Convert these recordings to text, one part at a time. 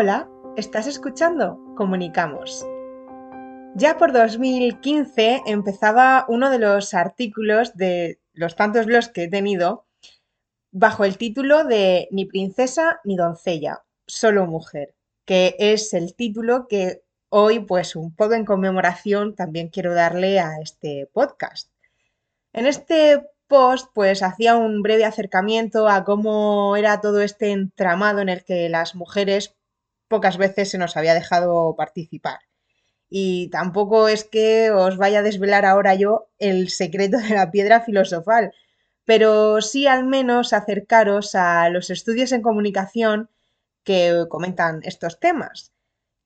Hola, ¿estás escuchando? Comunicamos. Ya por 2015 empezaba uno de los artículos de los tantos los que he tenido bajo el título de Ni princesa ni doncella, solo mujer, que es el título que hoy, pues un poco en conmemoración, también quiero darle a este podcast. En este post, pues hacía un breve acercamiento a cómo era todo este entramado en el que las mujeres pocas veces se nos había dejado participar. Y tampoco es que os vaya a desvelar ahora yo el secreto de la piedra filosofal, pero sí al menos acercaros a los estudios en comunicación que comentan estos temas.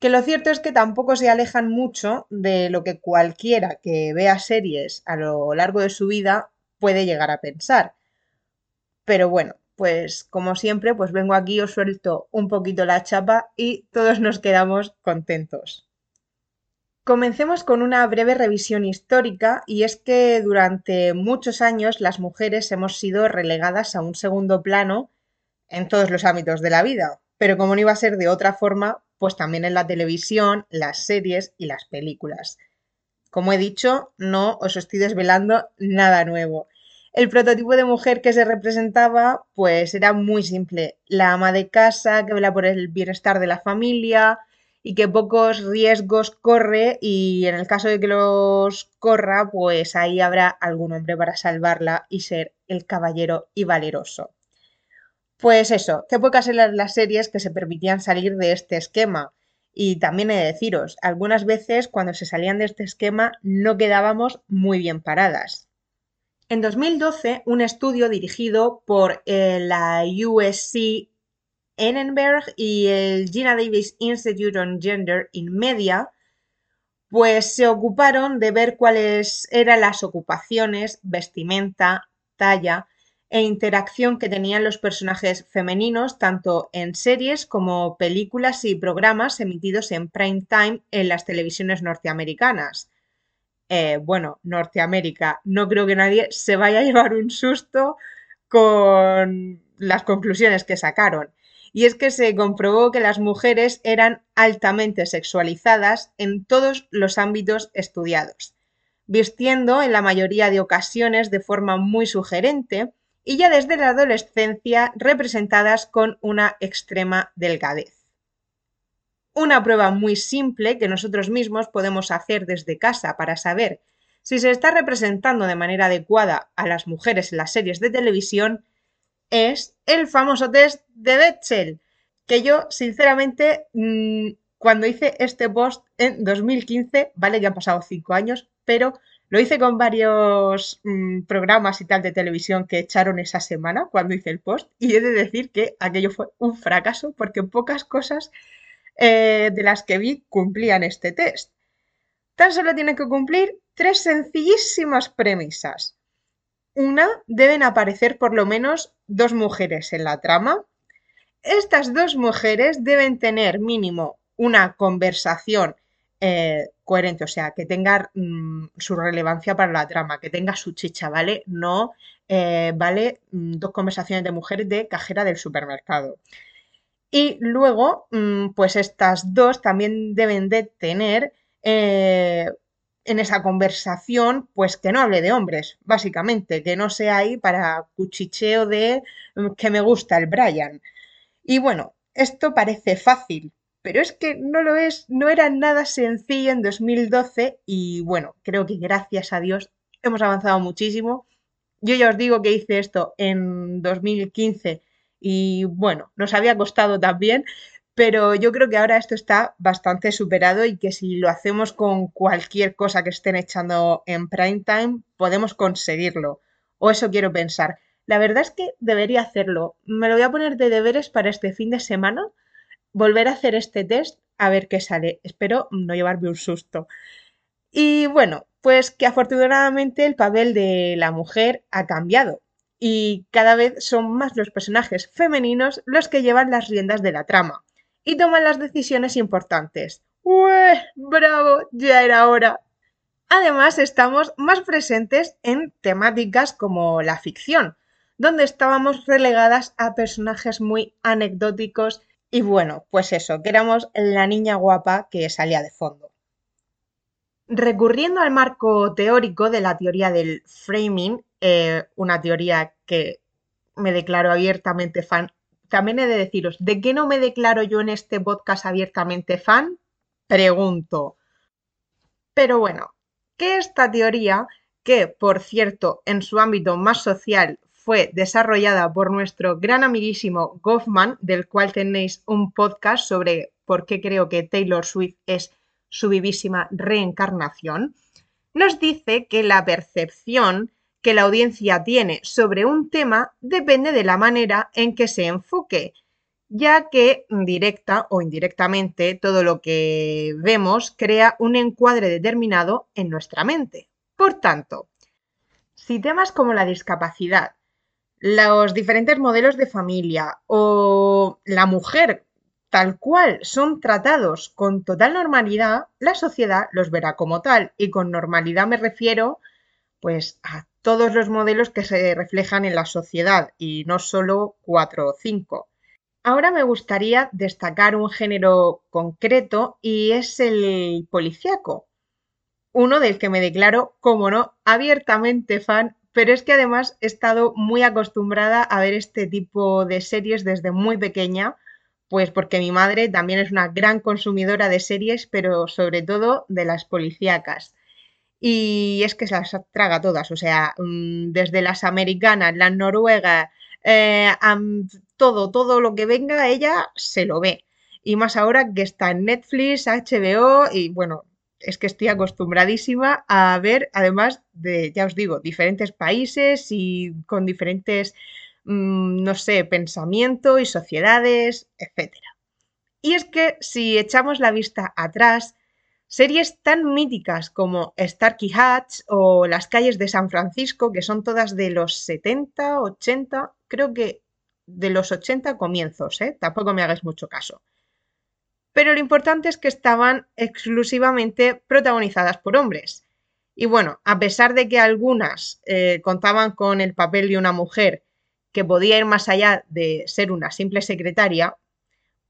Que lo cierto es que tampoco se alejan mucho de lo que cualquiera que vea series a lo largo de su vida puede llegar a pensar. Pero bueno, pues como siempre, pues vengo aquí, os suelto un poquito la chapa y todos nos quedamos contentos. Comencemos con una breve revisión histórica y es que durante muchos años las mujeres hemos sido relegadas a un segundo plano en todos los ámbitos de la vida, pero como no iba a ser de otra forma, pues también en la televisión, las series y las películas. Como he dicho, no os estoy desvelando nada nuevo. El prototipo de mujer que se representaba, pues era muy simple. La ama de casa que vela por el bienestar de la familia y que pocos riesgos corre y en el caso de que los corra, pues ahí habrá algún hombre para salvarla y ser el caballero y valeroso. Pues eso, qué pocas eran las series que se permitían salir de este esquema. Y también he de deciros, algunas veces cuando se salían de este esquema no quedábamos muy bien paradas. En 2012, un estudio dirigido por eh, la USC Annenberg y el Gina Davis Institute on Gender in Media, pues se ocuparon de ver cuáles eran las ocupaciones, vestimenta, talla e interacción que tenían los personajes femeninos tanto en series como películas y programas emitidos en prime time en las televisiones norteamericanas. Eh, bueno, Norteamérica, no creo que nadie se vaya a llevar un susto con las conclusiones que sacaron. Y es que se comprobó que las mujeres eran altamente sexualizadas en todos los ámbitos estudiados, vistiendo en la mayoría de ocasiones de forma muy sugerente y ya desde la adolescencia representadas con una extrema delgadez. Una prueba muy simple que nosotros mismos podemos hacer desde casa para saber si se está representando de manera adecuada a las mujeres en las series de televisión es el famoso test de Betzel, que yo sinceramente mm, cuando hice este post en 2015, vale, ya han pasado cinco años, pero lo hice con varios mm, programas y tal de televisión que echaron esa semana cuando hice el post y he de decir que aquello fue un fracaso porque pocas cosas eh, de las que vi cumplían este test. Tan solo tienen que cumplir tres sencillísimas premisas. Una, deben aparecer por lo menos dos mujeres en la trama. Estas dos mujeres deben tener mínimo una conversación eh, coherente, o sea, que tenga mm, su relevancia para la trama, que tenga su chicha, ¿vale? No, eh, ¿vale? Mm, dos conversaciones de mujeres de cajera del supermercado. Y luego, mm, pues estas dos también deben de tener eh, en esa conversación, pues que no hable de hombres, básicamente, que no sea ahí para cuchicheo de mm, que me gusta el Brian. Y bueno, esto parece fácil, pero es que no lo es, no era nada sencillo en 2012 y bueno, creo que gracias a Dios hemos avanzado muchísimo. Yo ya os digo que hice esto en 2015 y bueno, nos había costado también, pero yo creo que ahora esto está bastante superado y que si lo hacemos con cualquier cosa que estén echando en prime time, podemos conseguirlo. O eso quiero pensar. La verdad es que debería hacerlo. Me lo voy a poner de deberes para este fin de semana, volver a hacer este test, a ver qué sale. Espero no llevarme un susto. Y bueno, pues que afortunadamente el papel de la mujer ha cambiado y cada vez son más los personajes femeninos los que llevan las riendas de la trama y toman las decisiones importantes. ¡Ueh! ¡Bravo! Ya era hora. Además, estamos más presentes en temáticas como la ficción, donde estábamos relegadas a personajes muy anecdóticos Y bueno, pues eso, que éramos la niña guapa que salía de fondo. Recurriendo al marco teórico de la teoría del framing, eh, una teoría que me declaro abiertamente fan, también he de deciros, ¿de qué no me declaro yo en este podcast abiertamente fan? Pregunto. Pero bueno, que esta teoría, que por cierto en su ámbito más social fue desarrollada por nuestro gran amiguísimo Goffman, del cual tenéis un podcast sobre por qué creo que Taylor Swift es su vivísima reencarnación, nos dice que la percepción que la audiencia tiene sobre un tema depende de la manera en que se enfoque, ya que directa o indirectamente todo lo que vemos crea un encuadre determinado en nuestra mente. Por tanto, si temas como la discapacidad, los diferentes modelos de familia o la mujer tal cual son tratados con total normalidad, la sociedad los verá como tal. Y con normalidad me refiero pues a todos los modelos que se reflejan en la sociedad y no solo cuatro o cinco. Ahora me gustaría destacar un género concreto y es el policíaco, uno del que me declaro, como no, abiertamente fan pero es que además he estado muy acostumbrada a ver este tipo de series desde muy pequeña, pues porque mi madre también es una gran consumidora de series, pero sobre todo de las policíacas. Y es que se las traga todas, o sea, mm, desde las americanas, las noruegas, eh, todo, todo lo que venga, ella se lo ve. Y más ahora que está en Netflix, HBO y bueno, es que estoy acostumbradísima a ver, además de, ya os digo, diferentes países y con diferentes, mm, no sé, pensamiento y sociedades, etc. Y es que si echamos la vista atrás, series tan míticas como Starkey Hatch o Las calles de San Francisco, que son todas de los 70, 80, creo que de los 80 comienzos, ¿eh? tampoco me hagáis mucho caso pero lo importante es que estaban exclusivamente protagonizadas por hombres. Y bueno, a pesar de que algunas eh, contaban con el papel de una mujer que podía ir más allá de ser una simple secretaria,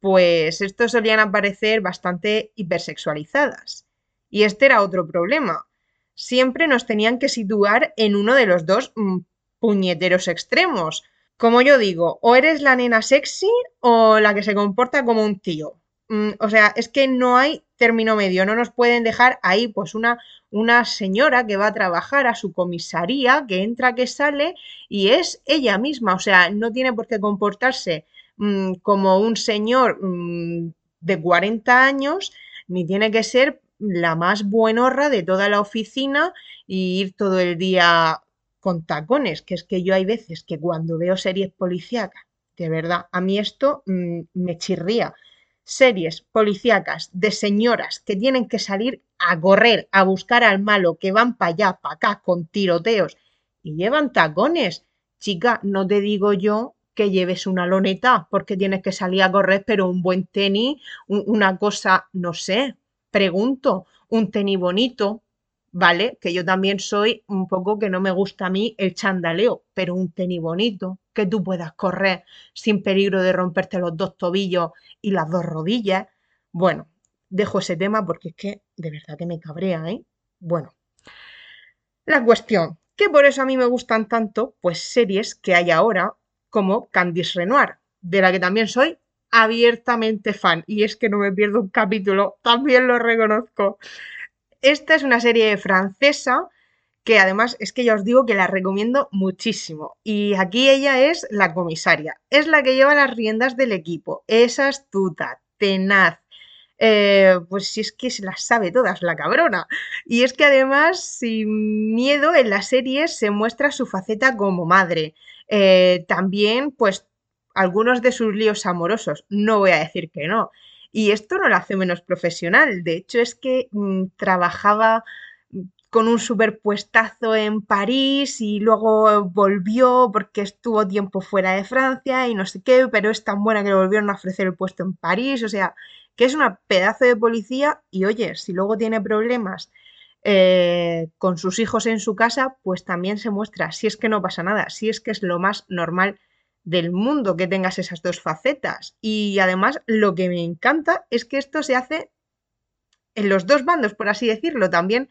pues estos solían aparecer bastante hipersexualizadas. Y este era otro problema. Siempre nos tenían que situar en uno de los dos mm, puñeteros extremos. Como yo digo, o eres la nena sexy o la que se comporta como un tío. Mm, o sea, es que no hay término medio, no nos pueden dejar ahí pues una, una señora que va a trabajar a su comisaría, que entra, que sale y es ella misma, o sea, no tiene por qué comportarse mm, como un señor mm, de 40 años, ni tiene que ser la más buenorra de toda la oficina y ir todo el día con tacones, que es que yo hay veces que cuando veo series policíacas, de verdad, a mí esto me chirría series policíacas de señoras que tienen que salir a correr, a buscar al malo, que van para allá, para acá, con tiroteos y llevan tacones. Chica, no te digo yo que lleves una loneta porque tienes que salir a correr, pero un buen tenis, una cosa, no sé, pregunto, un tenis bonito, ¿vale? Que yo también soy un poco que no me gusta a mí el chandaleo, pero un tenis bonito, que tú puedas correr sin peligro de romperte los dos tobillos y las dos rodillas. Bueno, dejo ese tema porque es que de verdad que me cabrea, ¿eh? Bueno, la cuestión, que por eso a mí me gustan tanto, pues series que hay ahora como Candice Renoir, de la que también soy abiertamente fan. Y es que no me pierdo un capítulo, también lo reconozco. Esta es una serie francesa que además es que ya os digo que la recomiendo muchísimo. Y aquí ella es la comisaria, es la que lleva las riendas del equipo, es astuta, tenaz. Eh, pues si es que se las sabe todas, la cabrona. Y es que además, sin miedo, en la serie se muestra su faceta como madre. Eh, también, pues, algunos de sus líos amorosos, no voy a decir que no. Y esto no la hace menos profesional. De hecho, es que mm, trabajaba con un superpuestazo en París y luego volvió porque estuvo tiempo fuera de Francia y no sé qué, pero es tan buena que le volvieron a ofrecer el puesto en París, o sea, que es una pedazo de policía y oye, si luego tiene problemas eh, con sus hijos en su casa, pues también se muestra, si es que no pasa nada, si es que es lo más normal del mundo que tengas esas dos facetas. Y además lo que me encanta es que esto se hace en los dos bandos, por así decirlo. También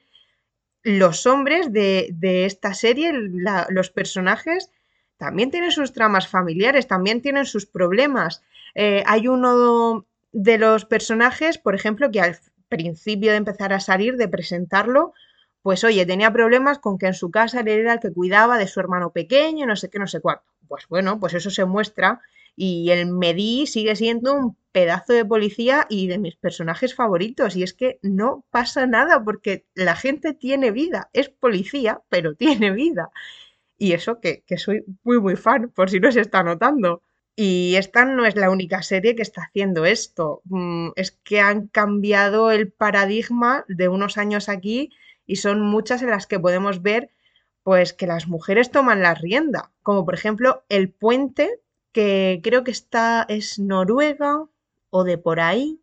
los hombres de, esta serie, los personajes, también tienen sus tramas familiares, también tienen sus problemas. Eh, hay uno de los personajes, por ejemplo, que al principio de empezar a salir, de presentarlo, pues oye, tenía problemas con que en su casa él era el que cuidaba de su hermano pequeño, no sé qué, no sé cuánto. Pues bueno, pues eso se muestra y el Medi sigue siendo un pedazo de policía y de mis personajes favoritos. Y es que no pasa nada porque la gente tiene vida. Es policía, pero tiene vida. Y eso que, que soy muy, muy fan, por si no se está notando. Y esta no es la única serie que está haciendo esto. Mm, es que han cambiado el paradigma de unos años aquí y son muchas en las que podemos ver pues que las mujeres toman la rienda, como por ejemplo El Puente, que creo que está es Noruega o de por ahí,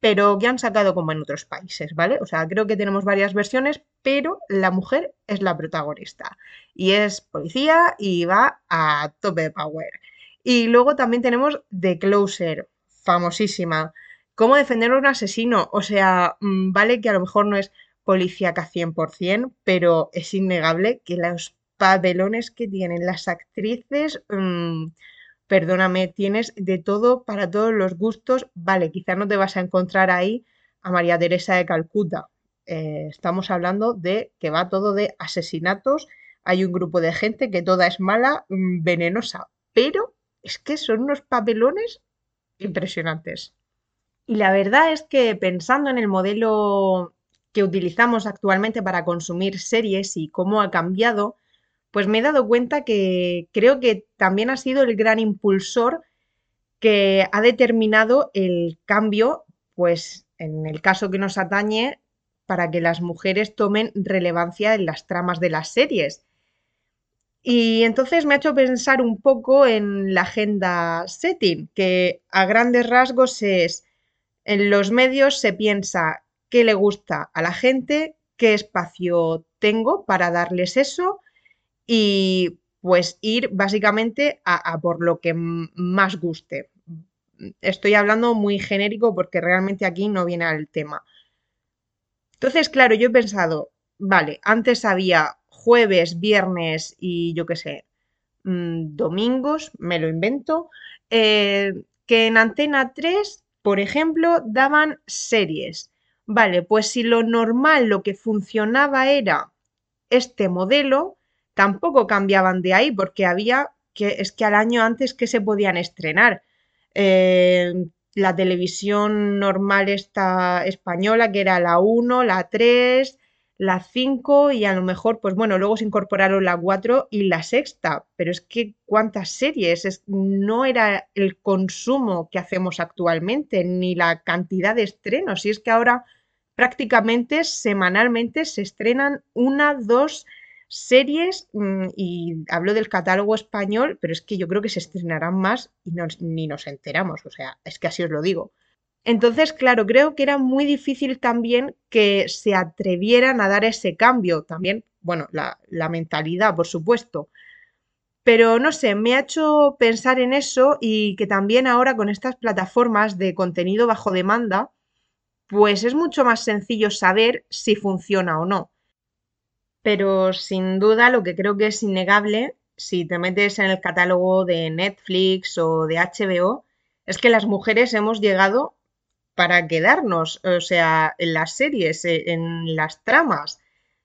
pero que han sacado como en otros países, ¿vale? O sea, creo que tenemos varias versiones, pero la mujer es la protagonista y es policía y va a tope de power. Y luego también tenemos The Closer, famosísima. ¿Cómo defender a un asesino? O sea, mm, vale que a lo mejor no es policíaca 100%, pero es innegable que los papelones que tienen las actrices, mm, perdóname, tienes de todo para todos los gustos. Vale, quizá no te vas a encontrar ahí a María Teresa de Calcuta. Eh, estamos hablando de que va todo de asesinatos. Hay un grupo de gente que toda es mala, mm, venenosa, pero es que son unos papelones impresionantes. Y la verdad es que pensando en el modelo que utilizamos actualmente para consumir series y cómo ha cambiado, pues me he dado cuenta que creo que también ha sido el gran impulsor que ha determinado el cambio, pues en el caso que nos atañe, para que las mujeres tomen relevancia en las tramas de las series. Y entonces me ha hecho pensar un poco en la agenda setting, que a grandes rasgos es, en los medios se piensa qué le gusta a la gente, qué espacio tengo para darles eso y pues ir básicamente a, por lo que más guste. Estoy hablando muy genérico porque realmente aquí no viene al tema. Entonces, claro, yo he pensado, vale, antes había jueves, viernes y yo qué sé, mm, domingos, me lo invento, eh, que en Antena 3, por ejemplo, daban series. Vale, pues si lo normal, lo que funcionaba era este modelo, tampoco cambiaban de ahí porque había que es que al año antes que se podían estrenar. Eh, la televisión normal esta española, que era la 1, la 3, la 5 y a lo mejor, pues bueno, luego se incorporaron la 4 y la sexta, pero es que cuántas series, no era el consumo que hacemos actualmente, ni la cantidad de estrenos, y es que ahora prácticamente semanalmente se estrenan una, dos series mm, y hablo del catálogo español, pero es que yo creo que se estrenarán más y ni nos enteramos, o sea, es que así os lo digo. Entonces, claro, creo que era muy difícil también que se atrevieran a dar ese cambio, también, bueno, la, mentalidad, por supuesto. Pero no sé, me ha hecho pensar en eso y que también ahora con estas plataformas de contenido bajo demanda, pues es mucho más sencillo saber si funciona o no. Pero sin duda lo que creo que es innegable, si te metes en el catálogo de Netflix o de HBO, es que las mujeres hemos llegado para quedarnos, o sea, en las series, e, en las tramas.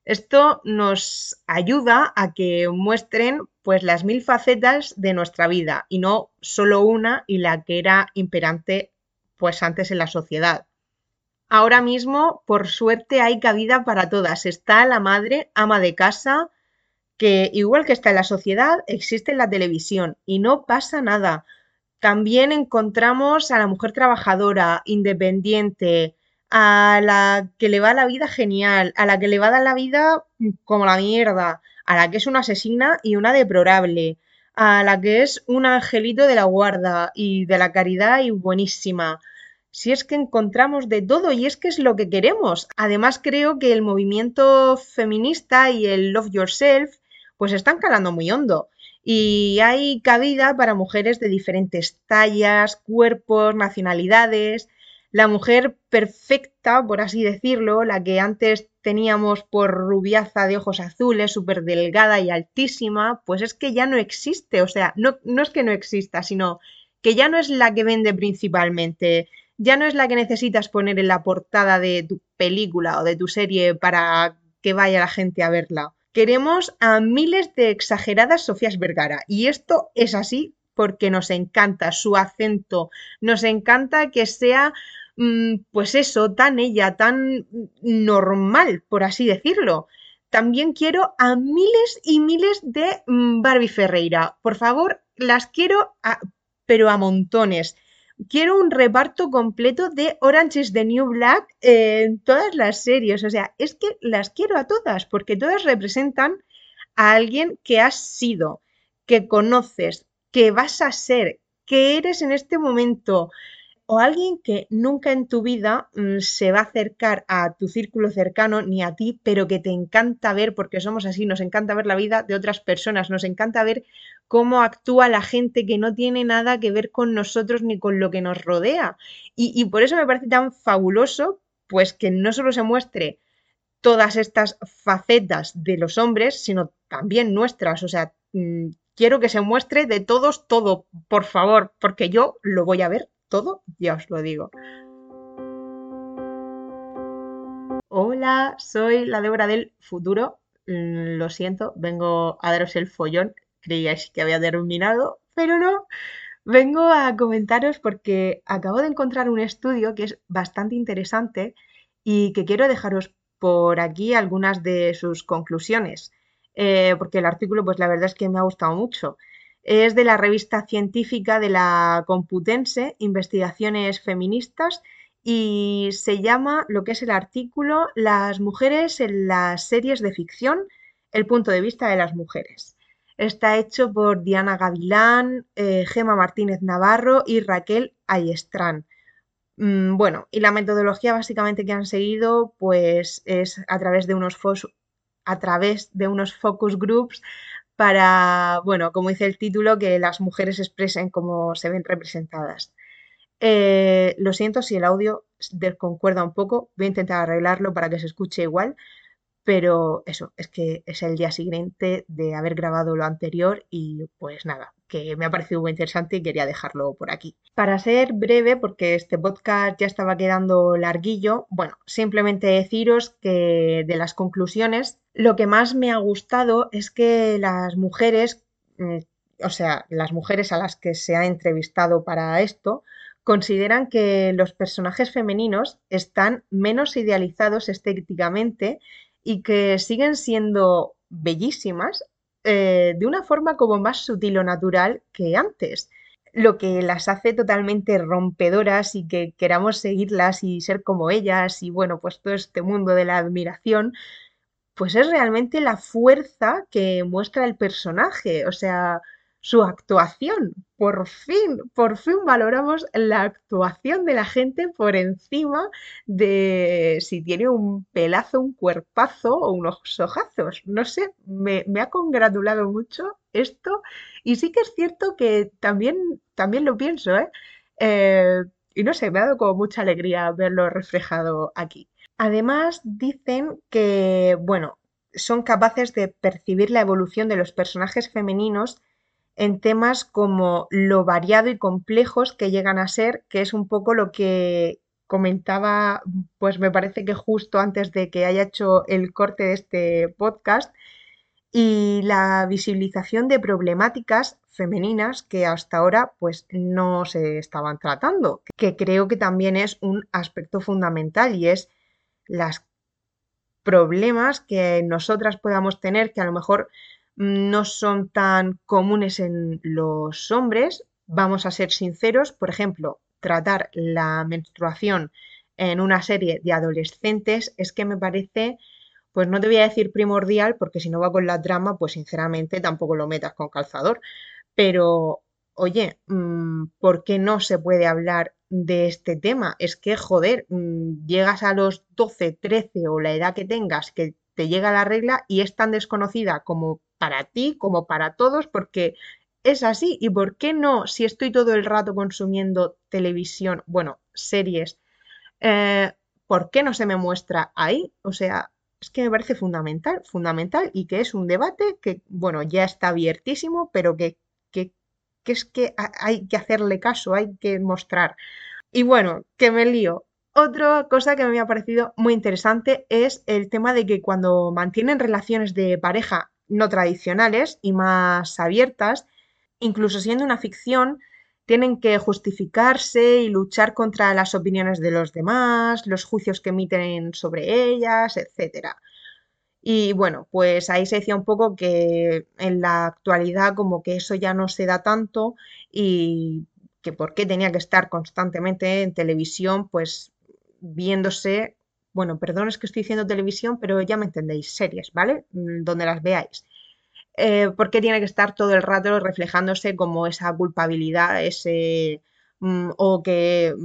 Esto nos ayuda a que muestren pues las mil facetas de nuestra vida y no solo una y la que era imperante pues antes en la sociedad. Ahora mismo, por suerte, hay cabida para todas. Está la madre, ama de casa, que igual que está en la sociedad, existe en la televisión y no pasa nada. También encontramos a la mujer trabajadora, independiente, a la que le va la vida genial, a la que le va a dar la vida como la mierda, a la que es una asesina y una deplorable, a la que es un angelito de la guarda y de la caridad y buenísima, si es que encontramos de todo y es que es lo que queremos. Además creo que el movimiento feminista y el love yourself pues están calando muy hondo. Y hay cabida para mujeres de diferentes tallas, cuerpos, nacionalidades. La mujer perfecta, por así decirlo, la que antes teníamos por rubiaza de ojos azules, súper delgada y altísima, pues es que ya no existe. O sea, no, no es que no exista, sino que ya no es la que vende principalmente, ya no es la que necesitas poner en la portada de tu película o de tu serie para que vaya la gente a verla. Queremos a miles de exageradas Sofías Vergara y esto es así porque nos encanta su acento, nos encanta que sea mm, pues eso, tan ella, tan normal, por así decirlo. También quiero a miles y miles de mm, Barbie Ferreira. Por favor, las quiero, pero a montones quiero un reparto completo de Orange is the New Black en todas las series. O sea, es que las quiero a todas, porque todas representan a alguien que has sido, que conoces, que vas a ser, que eres en este momento o alguien que nunca en tu vida mm, se va a acercar a tu círculo cercano ni a ti, pero que te encanta ver, porque somos así, nos encanta ver la vida de otras personas, nos encanta ver cómo actúa la gente que no tiene nada que ver con nosotros ni con lo que nos rodea. Y, y por eso me parece tan fabuloso, pues que no solo se muestre todas estas facetas de los hombres, sino también nuestras. O sea, mm, quiero que se muestre de todos todo, por favor, porque yo lo voy a ver todo, ya os lo digo. Hola, soy la Débora del futuro. Mm, lo siento, vengo a daros el follón. Creíais que había terminado, pero no. Vengo a comentaros porque acabo de encontrar un estudio que es bastante interesante y que quiero dejaros por aquí algunas de sus conclusiones, eh, porque el artículo, pues la verdad es que me ha gustado mucho. Es de la revista científica de la Computense, Investigaciones Feministas, y se llama lo que es el artículo Las mujeres en las series de ficción, el punto de vista de las mujeres. Está hecho por Diana Gavilán, eh, Gema Martínez Navarro y Raquel Ayestrán. Mm, bueno, y la metodología básicamente que han seguido pues es a través de unos, a través de unos focus groups para, bueno, como dice el título, que las mujeres expresen cómo se ven representadas. Eh, lo siento si el audio desconcuerda un poco, voy a intentar arreglarlo para que se escuche igual, pero eso, es que es el día siguiente de haber grabado lo anterior y pues nada, que me ha parecido muy interesante y quería dejarlo por aquí. Para ser breve, porque este podcast ya estaba quedando larguillo, bueno, simplemente deciros que de las conclusiones, lo que más me ha gustado es que las mujeres, mm, o sea, las mujeres a las que se ha entrevistado para esto, consideran que los personajes femeninos están menos idealizados estéticamente y que siguen siendo bellísimas eh, de una forma como más sutil o natural que antes, lo que las hace totalmente rompedoras y que queramos seguirlas y ser como ellas y bueno, pues todo este mundo de la admiración, pues es realmente la fuerza que muestra el personaje, o sea, su actuación. Por fin, por fin valoramos la actuación de la gente por encima de si tiene un pelazo, un cuerpazo o unos ojazos. No sé, me, ha congratulado mucho esto y sí que es cierto que también, también lo pienso, ¿eh? ¿eh? y no sé, me ha dado como mucha alegría verlo reflejado aquí. Además, dicen que, bueno, son capaces de percibir la evolución de los personajes femeninos en temas como lo variado y complejos que llegan a ser, que es un poco lo que comentaba, pues me parece que justo antes de que haya hecho el corte de este podcast, y la visibilización de problemáticas femeninas que hasta ahora pues no se estaban tratando, que creo que también es un aspecto fundamental y es los problemas que nosotras podamos tener que a lo mejor no son tan comunes en los hombres. Vamos a ser sinceros, por ejemplo, tratar la menstruación en una serie de adolescentes es que me parece, pues no te voy a decir primordial, porque si no va con la trama, pues sinceramente tampoco lo metas con calzador. Pero, oye, mm, ¿por qué no se puede hablar de este tema? Es que, joder, mm, llegas a los 12, 13 o la edad que tengas, que te llega la regla y es tan desconocida como para ti, como para todos, porque es así. ¿Y por qué no, si estoy todo el rato consumiendo televisión, bueno, series, eh, ¿por qué no se me muestra ahí? O sea, es que me parece fundamental, fundamental y que es un debate que, bueno, ya está abiertísimo, pero que, que, es que hay que hacerle caso, hay que mostrar. Y bueno, que me lío. Otra cosa que me ha parecido muy interesante es el tema de que cuando mantienen relaciones de pareja no tradicionales y más abiertas, incluso siendo una ficción, tienen que justificarse y luchar contra las opiniones de los demás, los juicios que emiten sobre ellas, etc. Y bueno, pues ahí se decía un poco que en la actualidad como que eso ya no se da tanto y que por qué tenía que estar constantemente en televisión, pues viéndose, bueno, perdón es que estoy diciendo televisión, pero ya me entendéis, series, ¿vale? Mm, donde las veáis. Eh, ¿Por qué tiene que estar todo el rato reflejándose como esa culpabilidad, ese mm, o que,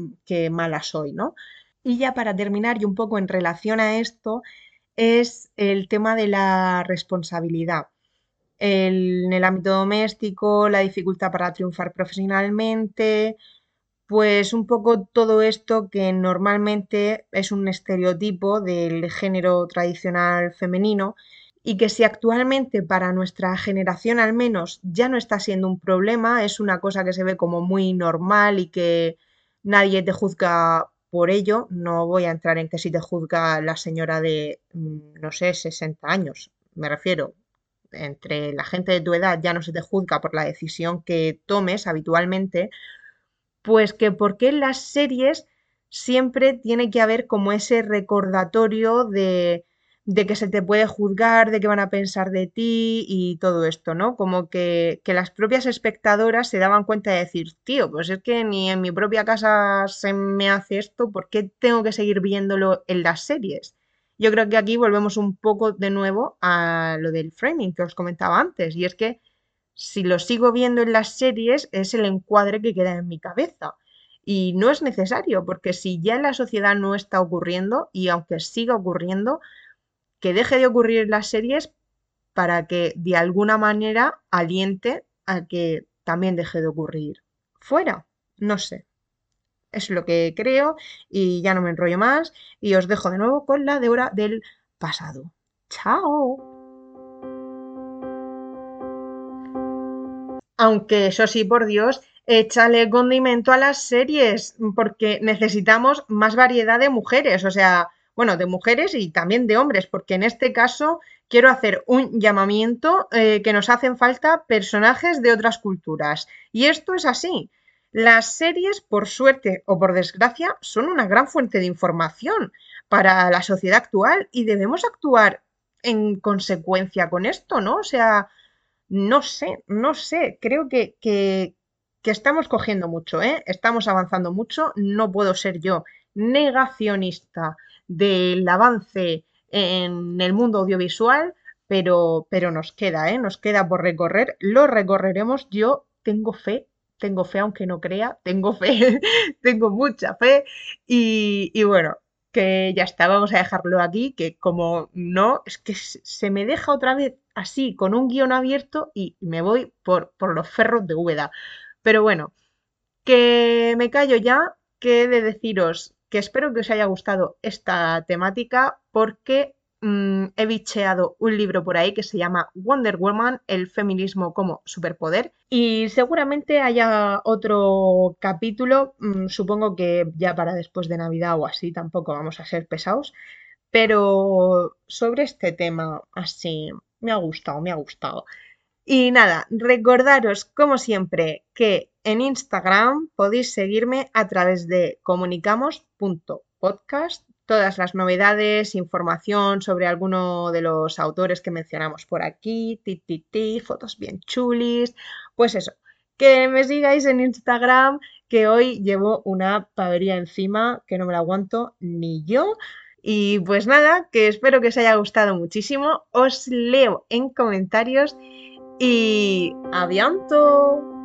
mala soy, ¿no? Y ya para terminar y un poco en relación a esto, es el tema de la responsabilidad. en el ámbito doméstico, la dificultad para triunfar profesionalmente, pues un poco todo esto que normalmente es un estereotipo del género tradicional femenino y que si actualmente para nuestra generación al menos ya no está siendo un problema, es una cosa que se ve como muy normal y que nadie te juzga por ello. No voy a entrar en que si te juzga la señora de, mm, no sé, 60 años, me refiero. Entre la gente de tu edad ya no se te juzga por la decisión que tomes habitualmente, pues que porque en las series siempre tiene que haber como ese recordatorio de de que se te puede juzgar, de que van a pensar de ti y todo esto, ¿no? Como que, las propias espectadoras se daban cuenta de decir, tío, pues es que ni en mi propia casa se me hace esto, ¿por qué tengo que seguir viéndolo en las series? Yo creo que aquí volvemos un poco de nuevo a lo del framing que os comentaba antes, y es que si lo sigo viendo en las series es el encuadre que queda en mi cabeza. Y no es necesario, porque si ya en la sociedad no está ocurriendo, y aunque siga ocurriendo, que deje de ocurrir en las series para que de alguna manera aliente a que también deje de ocurrir fuera. No sé. Es lo que creo y ya no me enrollo más y os dejo de nuevo con la de hora del pasado. ¡Chao! Aunque eso sí, por Dios, échale condimento a las series porque necesitamos más variedad de mujeres. O sea, bueno, de mujeres y también de hombres, porque en este caso quiero hacer un llamamiento eh, que nos hacen falta personajes de otras culturas. Y esto es así. Las series, por suerte o por desgracia, son una gran fuente de información para la sociedad actual y debemos actuar en consecuencia con esto, ¿no? O sea, no sé, no sé, creo que, que, que estamos cogiendo mucho, ¿eh? Estamos avanzando mucho, no puedo ser yo negacionista del avance en el mundo audiovisual, pero, pero nos queda, ¿eh? nos queda por recorrer, lo recorreremos, yo tengo fe, tengo fe aunque no crea, tengo fe, tengo mucha fe y, y, bueno, que ya está, vamos a dejarlo aquí, que como no, es que se me deja otra vez así, con un guion abierto y me voy por, por los ferros de Úbeda. Pero bueno, que me callo ya, que he de deciros que espero que os haya gustado esta temática porque mm, he bicheado un libro por ahí que se llama Wonder Woman, el feminismo como superpoder y seguramente haya otro capítulo, mm, supongo que ya para después de Navidad o así, tampoco vamos a ser pesados, pero sobre este tema así me ha gustado, me ha gustado. Y nada, recordaros como siempre que en Instagram podéis seguirme a través de comunicamos.podcast. Todas las novedades, información sobre alguno de los autores que mencionamos por aquí, ti, fotos bien chulis. Pues eso, que me sigáis en Instagram, que hoy llevo una pavería encima que no me la aguanto ni yo. Y pues nada, que espero que os haya gustado muchísimo. Os leo en comentarios y avianto.